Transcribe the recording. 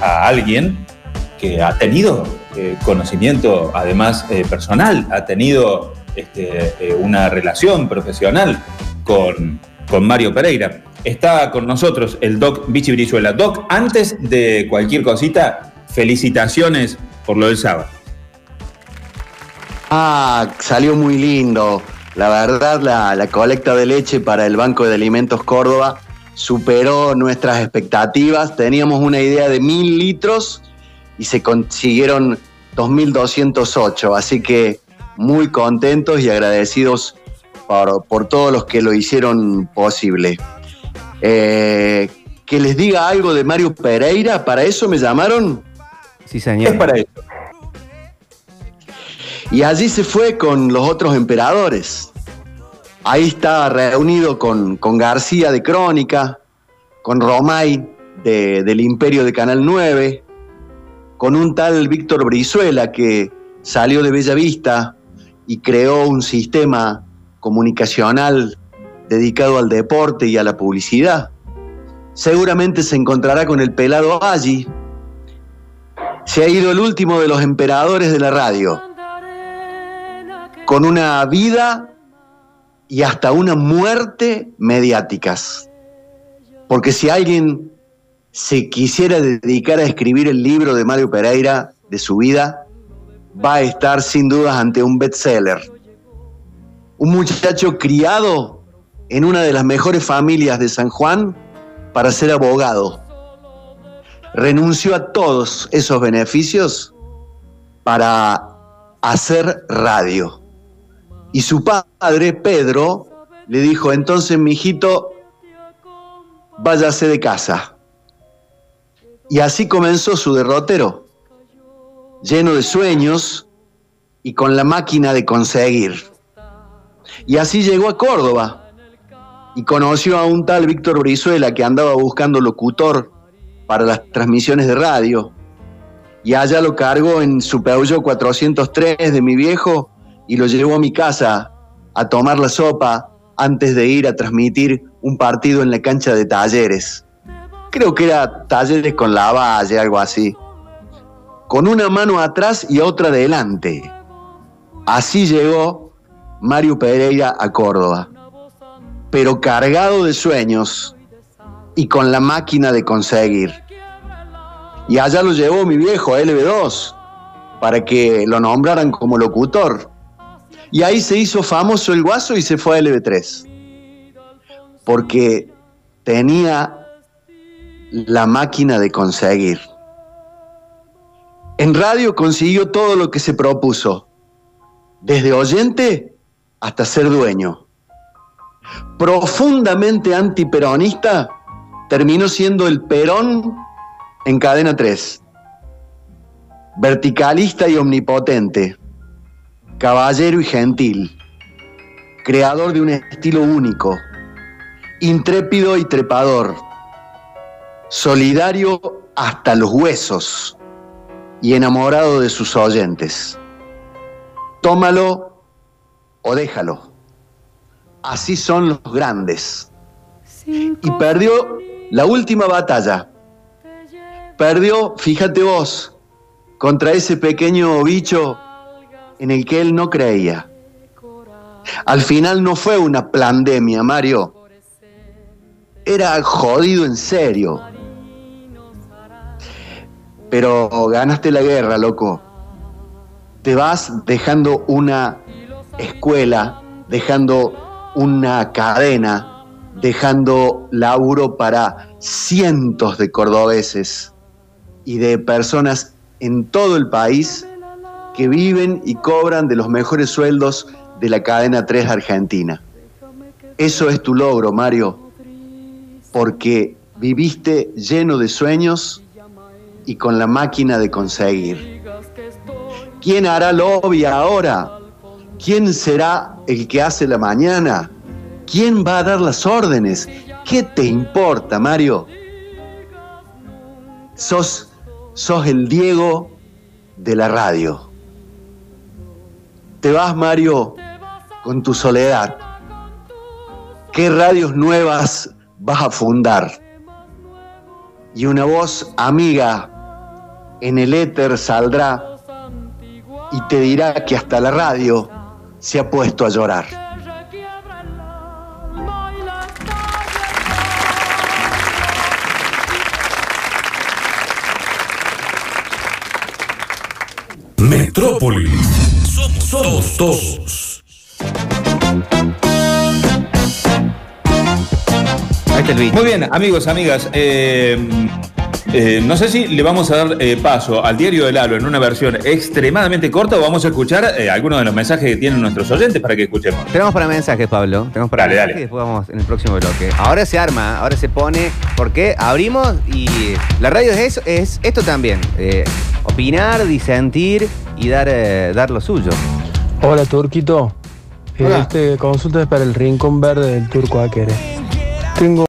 a alguien que ha tenido eh, conocimiento, además eh, personal, ha tenido este, eh, una relación profesional con, con Mario Pereira. Está con nosotros el Doc Vichy. Doc, antes de cualquier cosita, felicitaciones por lo del sábado. Ah, salió muy lindo. La verdad, la, la, colecta de leche para el Banco de Alimentos Córdoba superó nuestras expectativas. Teníamos una idea de mil litros y se consiguieron 2.208. Así que muy contentos y agradecidos por, por todos los que lo hicieron posible. Eh, que les diga algo de Mario Pereira, ¿para eso me llamaron? Sí, señor. Es para eso. Y allí se fue con los otros emperadores. Ahí estaba reunido con, con García de Crónica, con Romay de, del Imperio de Canal 9, con un tal Víctor Brizuela que salió de Bella Vista y creó un sistema comunicacional dedicado al deporte y a la publicidad. Seguramente se encontrará con el pelado allí. Se ha ido el último de los emperadores de la radio, con una vida y hasta una muerte mediáticas. Porque si alguien se quisiera dedicar a escribir el libro de Mario Pereira de su vida, va a estar sin dudas ante un bestseller. Un muchacho criado en una de las mejores familias de San Juan para ser abogado. Renunció a todos esos beneficios para hacer radio. Y su padre, Pedro, le dijo, entonces, mi hijito, váyase de casa. Y así comenzó su derrotero, lleno de sueños y con la máquina de conseguir. Y así llegó a Córdoba, y conoció a un tal Víctor Brizuela que andaba buscando locutor para las transmisiones de radio. Y allá lo cargó en su Peugeot 403 de mi viejo y lo llevó a mi casa a tomar la sopa antes de ir a transmitir un partido en la cancha de talleres. Creo que era talleres con la valle, algo así. Con una mano atrás y otra adelante. Así llegó Mario Pereira a Córdoba pero cargado de sueños y con la máquina de conseguir. Y allá lo llevó mi viejo a LB2 para que lo nombraran como locutor. Y ahí se hizo famoso el guaso y se fue a LB3. Porque tenía la máquina de conseguir. En radio consiguió todo lo que se propuso, desde oyente hasta ser dueño profundamente antiperonista, terminó siendo el Perón en cadena 3. Verticalista y omnipotente, caballero y gentil, creador de un estilo único, intrépido y trepador, solidario hasta los huesos y enamorado de sus oyentes. Tómalo o déjalo. Así son los grandes. Y perdió la última batalla. Perdió, fíjate vos, contra ese pequeño bicho en el que él no creía. Al final no fue una pandemia, Mario. Era jodido en serio. Pero ganaste la guerra, loco. Te vas dejando una escuela, dejando una cadena dejando laburo para cientos de cordobeses y de personas en todo el país que viven y cobran de los mejores sueldos de la cadena 3 Argentina. Eso es tu logro, Mario, porque viviste lleno de sueños y con la máquina de conseguir. ¿Quién hará lobby ahora? ¿Quién será el que hace la mañana? ¿Quién va a dar las órdenes? ¿Qué te importa, Mario? Sos, sos el Diego de la radio. Te vas, Mario, con tu soledad. ¿Qué radios nuevas vas a fundar? y una voz amiga en el éter saldrá y te dirá que hasta la radio se ha puesto a llorar. Metrópolis. Somos, todos. Ahí está el beat. Muy bien, amigos, amigas. eh, eh, no sé si le vamos a dar eh, paso al diario del Halo en una versión extremadamente corta o vamos a escuchar eh, algunos de los mensajes que tienen nuestros oyentes para que escuchemos. Tenemos para mensajes, Pablo. Tenemos para Dale, mensajes dale. y después vamos en el próximo bloque. Ahora se arma, ahora se pone. porque Abrimos y la radio es eso, es esto también. eh, opinar, disentir y dar, eh, dar lo suyo. Hola, Turquito. Eh, Hola. Este consulta es para el rincón verde del Turco Aquere. Tengo